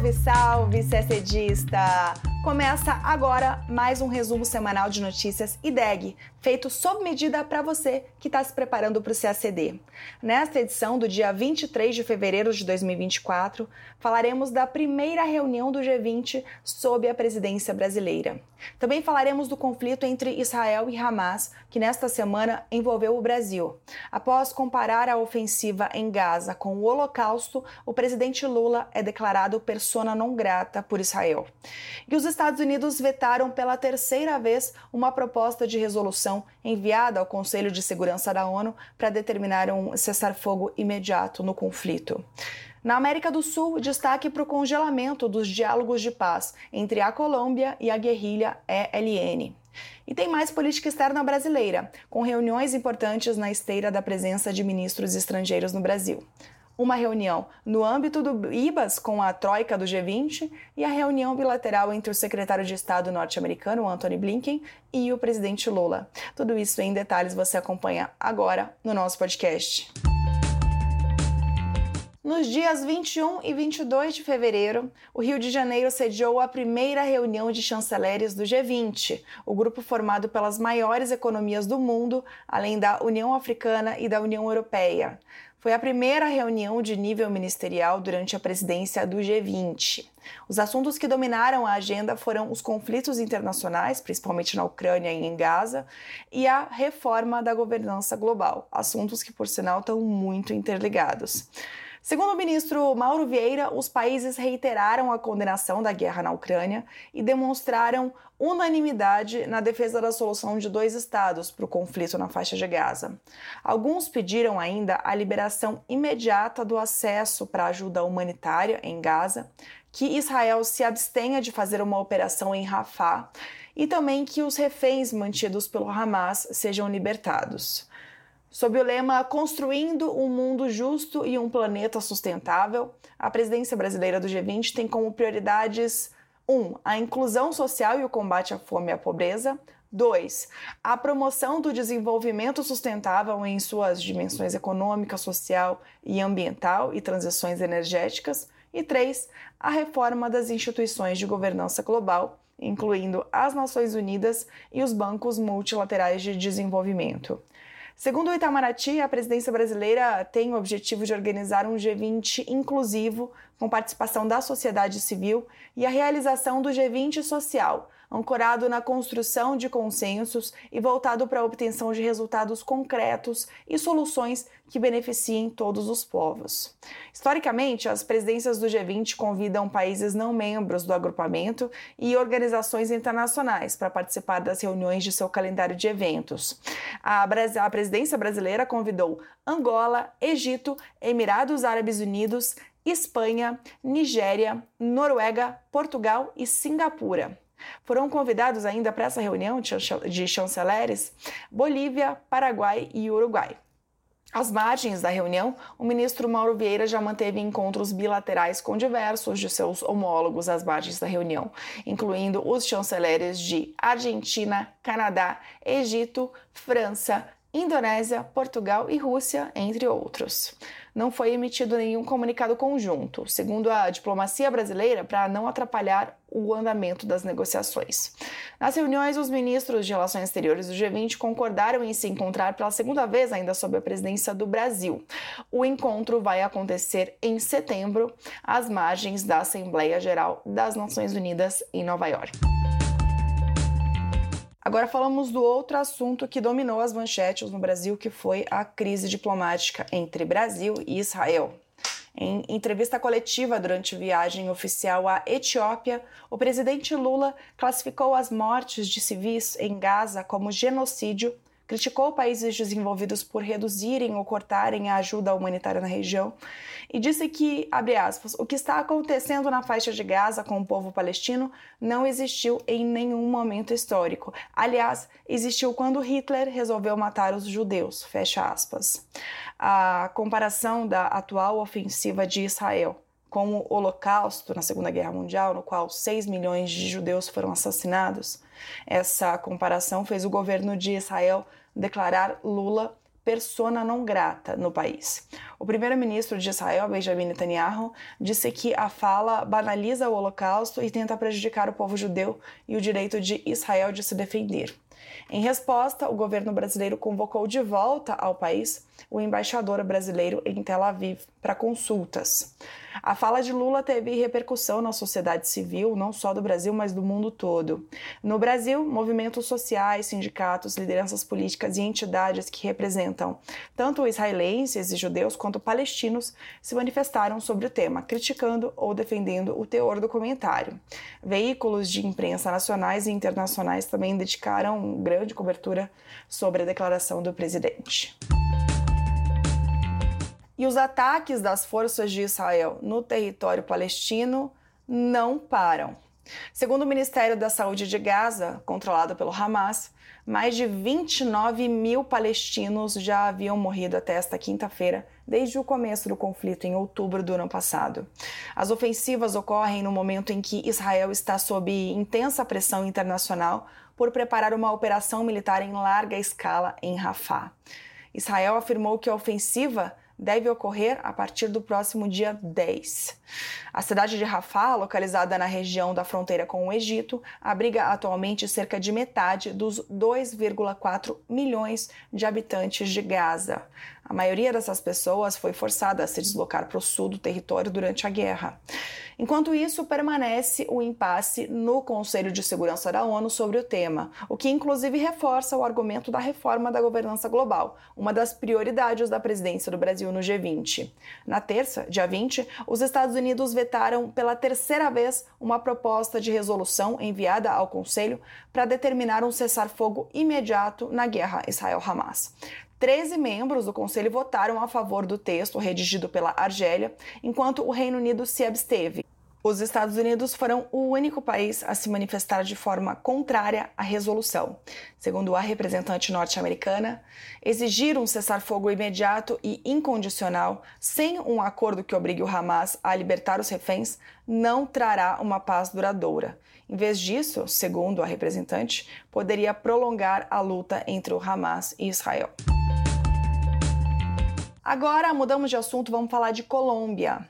Salve, salve, CSDista! Começa agora mais um resumo semanal de notícias IDEG, feito sob medida para você que está se preparando para o CACD. Nesta edição do dia 23 de fevereiro de 2024, falaremos da primeira reunião do G20 sob a presidência brasileira. Também falaremos do conflito entre Israel e Hamas, que nesta semana envolveu o Brasil. Após comparar a ofensiva em Gaza com o Holocausto, o presidente Lula é declarado persona non grata por Israel. E os Estados Unidos vetaram pela terceira vez uma proposta de resolução enviada ao Conselho de Segurança da ONU para determinar um cessar-fogo imediato no conflito. Na América do Sul, destaque para o congelamento dos diálogos de paz entre a Colômbia e a guerrilha ELN. E tem mais política externa brasileira, com reuniões importantes na esteira da presença de ministros estrangeiros no Brasil uma reunião no âmbito do IBAS com a troika do G20 e a reunião bilateral entre o secretário de Estado norte-americano, Anthony Blinken, e o presidente Lula. Tudo isso em detalhes você acompanha agora no nosso podcast. Nos dias 21 e 22 de fevereiro, o Rio de Janeiro sediou a primeira reunião de chanceleres do G20, o grupo formado pelas maiores economias do mundo, além da União Africana e da União Europeia. Foi a primeira reunião de nível ministerial durante a presidência do G20. Os assuntos que dominaram a agenda foram os conflitos internacionais, principalmente na Ucrânia e em Gaza, e a reforma da governança global, assuntos que, por sinal, estão muito interligados. Segundo o ministro Mauro Vieira, os países reiteraram a condenação da guerra na Ucrânia e demonstraram unanimidade na defesa da solução de dois estados para o conflito na faixa de Gaza. Alguns pediram ainda a liberação imediata do acesso para ajuda humanitária em Gaza, que Israel se abstenha de fazer uma operação em Rafah e também que os reféns mantidos pelo Hamas sejam libertados. Sob o lema Construindo um Mundo Justo e um Planeta Sustentável, a presidência brasileira do G20 tem como prioridades 1. Um, a inclusão social e o combate à fome e à pobreza. 2. A promoção do desenvolvimento sustentável em suas dimensões econômica, social e ambiental e transições energéticas. E 3. A reforma das instituições de governança global, incluindo as Nações Unidas e os bancos multilaterais de desenvolvimento. Segundo o Itamaraty, a presidência brasileira tem o objetivo de organizar um G20 inclusivo, com participação da sociedade civil, e a realização do G20 social, ancorado na construção de consensos e voltado para a obtenção de resultados concretos e soluções que beneficiem todos os povos. Historicamente, as presidências do G20 convidam países não membros do agrupamento e organizações internacionais para participar das reuniões de seu calendário de eventos. A, a presidência brasileira convidou Angola, Egito, Emirados Árabes Unidos, Espanha, Nigéria, Noruega, Portugal e Singapura. Foram convidados ainda para essa reunião de chanceleres Bolívia, Paraguai e Uruguai. Às margens da reunião, o ministro Mauro Vieira já manteve encontros bilaterais com diversos de seus homólogos às margens da reunião, incluindo os chanceleres de Argentina, Canadá, Egito, França, Indonésia, Portugal e Rússia, entre outros. Não foi emitido nenhum comunicado conjunto, segundo a diplomacia brasileira, para não atrapalhar o andamento das negociações. Nas reuniões, os ministros de Relações Exteriores do G20 concordaram em se encontrar pela segunda vez, ainda sob a presidência do Brasil. O encontro vai acontecer em setembro, às margens da Assembleia Geral das Nações Unidas em Nova York. Agora falamos do outro assunto que dominou as manchetes no Brasil, que foi a crise diplomática entre Brasil e Israel. Em entrevista coletiva durante viagem oficial à Etiópia, o presidente Lula classificou as mortes de civis em Gaza como genocídio criticou países desenvolvidos por reduzirem ou cortarem a ajuda humanitária na região e disse que, abre aspas, o que está acontecendo na faixa de Gaza com o povo palestino não existiu em nenhum momento histórico. Aliás, existiu quando Hitler resolveu matar os judeus, fecha aspas. A comparação da atual ofensiva de Israel com o Holocausto na Segunda Guerra Mundial, no qual 6 milhões de judeus foram assassinados. Essa comparação fez o governo de Israel declarar Lula persona não grata no país. O primeiro-ministro de Israel, Benjamin Netanyahu, disse que a fala banaliza o Holocausto e tenta prejudicar o povo judeu e o direito de Israel de se defender. Em resposta, o governo brasileiro convocou de volta ao país o embaixador brasileiro em Tel Aviv para consultas. A fala de Lula teve repercussão na sociedade civil, não só do Brasil, mas do mundo todo. No Brasil, movimentos sociais, sindicatos, lideranças políticas e entidades que representam tanto israelenses e judeus quanto palestinos se manifestaram sobre o tema, criticando ou defendendo o teor do comentário. Veículos de imprensa nacionais e internacionais também dedicaram grande cobertura sobre a declaração do presidente. E os ataques das forças de Israel no território palestino não param. Segundo o Ministério da Saúde de Gaza, controlado pelo Hamas, mais de 29 mil palestinos já haviam morrido até esta quinta-feira, desde o começo do conflito em outubro do ano passado. As ofensivas ocorrem no momento em que Israel está sob intensa pressão internacional por preparar uma operação militar em larga escala em Rafah. Israel afirmou que a ofensiva deve ocorrer a partir do próximo dia 10. A cidade de Rafah, localizada na região da fronteira com o Egito, abriga atualmente cerca de metade dos 2,4 milhões de habitantes de Gaza. A maioria dessas pessoas foi forçada a se deslocar para o sul do território durante a guerra. Enquanto isso, permanece o impasse no Conselho de Segurança da ONU sobre o tema, o que inclusive reforça o argumento da reforma da governança global, uma das prioridades da presidência do Brasil no G20. Na terça, dia 20, os Estados Unidos vetaram pela terceira vez uma proposta de resolução enviada ao Conselho para determinar um cessar-fogo imediato na guerra Israel-Hamas. 13 membros do Conselho votaram a favor do texto redigido pela Argélia, enquanto o Reino Unido se absteve. Os Estados Unidos foram o único país a se manifestar de forma contrária à resolução. Segundo a representante norte-americana, exigir um cessar-fogo imediato e incondicional, sem um acordo que obrigue o Hamas a libertar os reféns, não trará uma paz duradoura. Em vez disso, segundo a representante, poderia prolongar a luta entre o Hamas e Israel. Agora mudamos de assunto, vamos falar de Colômbia.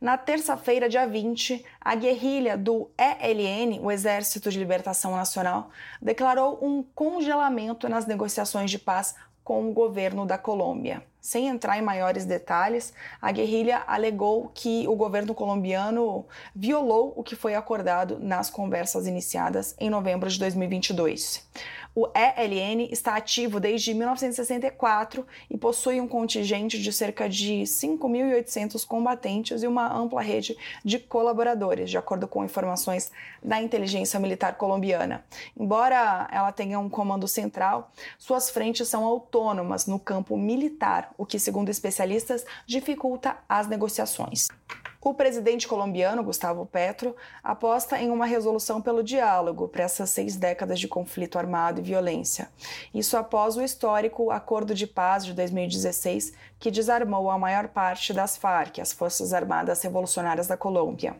Na terça-feira, dia 20, a guerrilha do ELN, o Exército de Libertação Nacional, declarou um congelamento nas negociações de paz com o governo da Colômbia. Sem entrar em maiores detalhes, a guerrilha alegou que o governo colombiano violou o que foi acordado nas conversas iniciadas em novembro de 2022. O ELN está ativo desde 1964 e possui um contingente de cerca de 5.800 combatentes e uma ampla rede de colaboradores, de acordo com informações da inteligência militar colombiana. Embora ela tenha um comando central, suas frentes são autônomas no campo militar, o que, segundo especialistas, dificulta as negociações. O presidente colombiano, Gustavo Petro, aposta em uma resolução pelo diálogo para essas seis décadas de conflito armado e violência. Isso após o histórico Acordo de Paz de 2016, que desarmou a maior parte das FARC, as Forças Armadas Revolucionárias da Colômbia.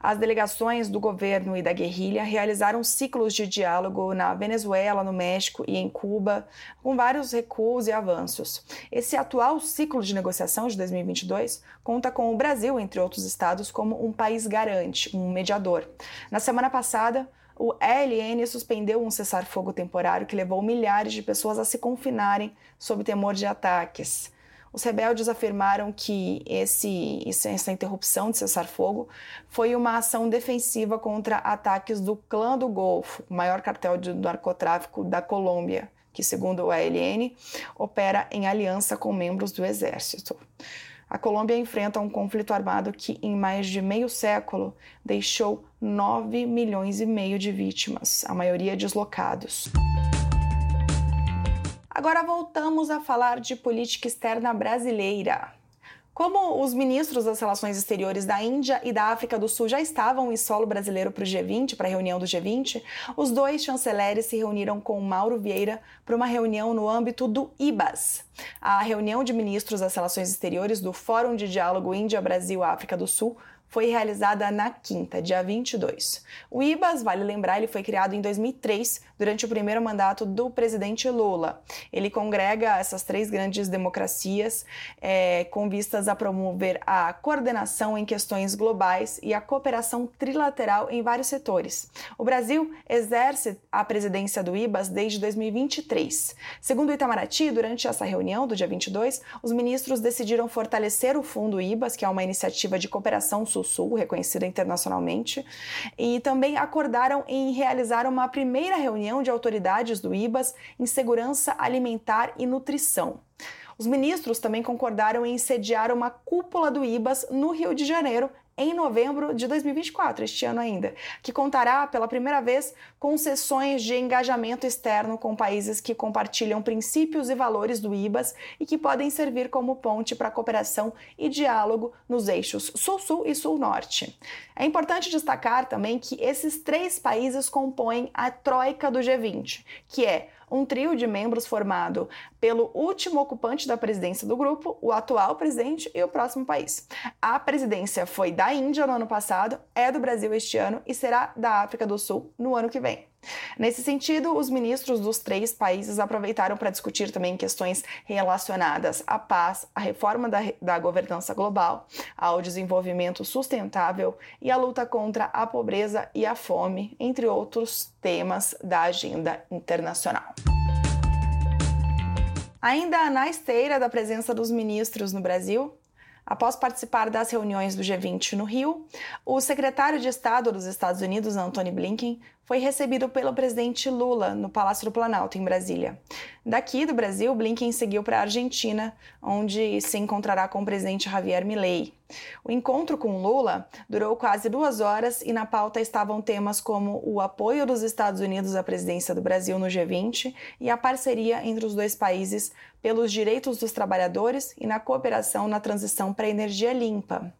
As delegações do governo e da guerrilha realizaram ciclos de diálogo na Venezuela, no México e em Cuba, com vários recuos e avanços. Esse atual ciclo de negociação de 2022 conta com o Brasil, entre outros estados, como um país garante, um mediador. Na semana passada, o ELN suspendeu um cessar-fogo temporário que levou milhares de pessoas a se confinarem sob temor de ataques. Os rebeldes afirmaram que esse, essa interrupção de cessar-fogo foi uma ação defensiva contra ataques do Clã do Golfo, o maior cartel de narcotráfico da Colômbia, que, segundo o ALN, opera em aliança com membros do exército. A Colômbia enfrenta um conflito armado que, em mais de meio século, deixou 9 milhões e meio de vítimas, a maioria deslocados. Agora voltamos a falar de política externa brasileira. Como os ministros das Relações Exteriores da Índia e da África do Sul já estavam em solo brasileiro para o G20, para a reunião do G20, os dois chanceleres se reuniram com Mauro Vieira para uma reunião no âmbito do IBAS, a reunião de ministros das Relações Exteriores do Fórum de Diálogo Índia-Brasil-África do Sul foi realizada na quinta, dia 22. O IBAS, vale lembrar, ele foi criado em 2003, durante o primeiro mandato do presidente Lula. Ele congrega essas três grandes democracias é, com vistas a promover a coordenação em questões globais e a cooperação trilateral em vários setores. O Brasil exerce a presidência do IBAS desde 2023. Segundo o Itamaraty, durante essa reunião do dia 22, os ministros decidiram fortalecer o fundo IBAS, que é uma iniciativa de cooperação Sul-Sul, reconhecida internacionalmente, e também acordaram em realizar uma primeira reunião de autoridades do IBAS em segurança alimentar e nutrição. Os ministros também concordaram em sediar uma cúpula do IBAS no Rio de Janeiro em novembro de 2024, este ano ainda, que contará pela primeira vez com sessões de engajamento externo com países que compartilham princípios e valores do IBAS e que podem servir como ponte para cooperação e diálogo nos eixos Sul-Sul e Sul-Norte. É importante destacar também que esses três países compõem a troika do G20, que é um trio de membros formado pelo último ocupante da presidência do grupo, o atual presidente e o próximo país. A presidência foi da Índia no ano passado, é do Brasil este ano e será da África do Sul no ano que vem. Nesse sentido, os ministros dos três países aproveitaram para discutir também questões relacionadas à paz, à reforma da, da governança global, ao desenvolvimento sustentável e à luta contra a pobreza e a fome, entre outros temas da agenda internacional. Ainda na esteira da presença dos ministros no Brasil, Após participar das reuniões do G20 no Rio, o secretário de Estado dos Estados Unidos, Antony Blinken, foi recebido pelo presidente Lula no Palácio do Planalto, em Brasília. Daqui do Brasil, Blinken seguiu para a Argentina, onde se encontrará com o presidente Javier Milei. O encontro com Lula durou quase duas horas e na pauta estavam temas como o apoio dos Estados Unidos à presidência do Brasil no G20 e a parceria entre os dois países pelos direitos dos trabalhadores e na cooperação na transição para a energia limpa.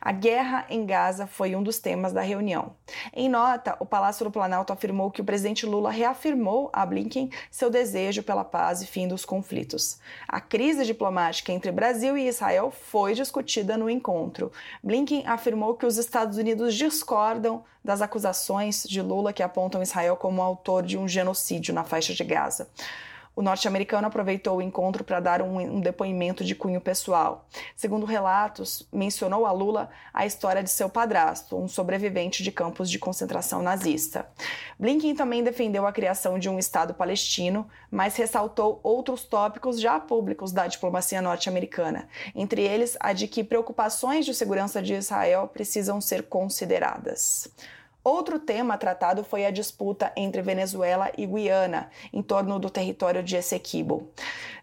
A guerra em Gaza foi um dos temas da reunião. Em nota, o Palácio do Planalto afirmou que o presidente Lula reafirmou a Blinken seu desejo pela paz e fim dos conflitos. A crise diplomática entre Brasil e Israel foi discutida no encontro. Blinken afirmou que os Estados Unidos discordam das acusações de Lula que apontam Israel como autor de um genocídio na faixa de Gaza. O norte-americano aproveitou o encontro para dar um, um, depoimento de cunho pessoal. Segundo relatos, mencionou a Lula a história de seu padrasto, um sobrevivente de campos de concentração nazista. Blinken também defendeu a criação de um Estado palestino, mas ressaltou outros tópicos já públicos da diplomacia norte-americana, entre eles a de que preocupações de segurança de Israel precisam ser consideradas. Outro tema tratado foi a disputa entre Venezuela e Guiana, em torno do território de Essequibo.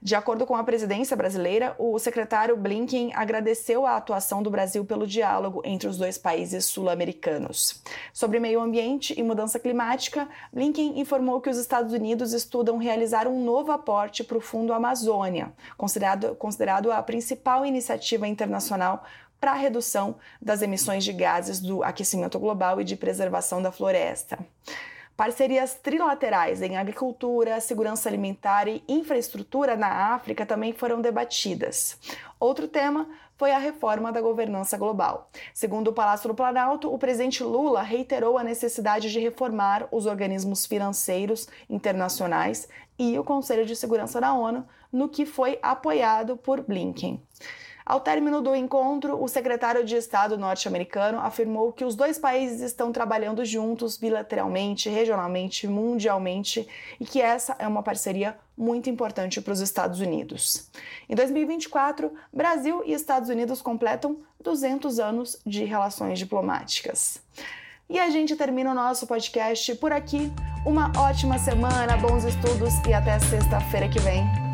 De acordo com a presidência brasileira, o secretário Blinken agradeceu a atuação do Brasil pelo diálogo entre os dois países sul-americanos. Sobre meio ambiente e mudança climática, Blinken informou que os Estados Unidos estudam realizar um novo aporte para o Fundo Amazônia, considerado, considerado a principal iniciativa internacional para a redução das emissões de gases do aquecimento global e de preservação da floresta. Parcerias trilaterais em agricultura, segurança alimentar e infraestrutura na África também foram debatidas. Outro tema foi a reforma da governança global. Segundo o Palácio do Planalto, o presidente Lula reiterou a necessidade de reformar os organismos financeiros internacionais e o Conselho de Segurança da ONU, no que foi apoiado por Blinken. Ao término do encontro, o secretário de Estado norte-americano afirmou que os dois países estão trabalhando juntos bilateralmente, regionalmente, mundialmente e que essa é uma parceria muito importante para os Estados Unidos. Em 2024, Brasil e Estados Unidos completam 200 anos de relações diplomáticas. E a gente termina o nosso podcast por aqui. Uma ótima semana, bons estudos e até sexta-feira que vem.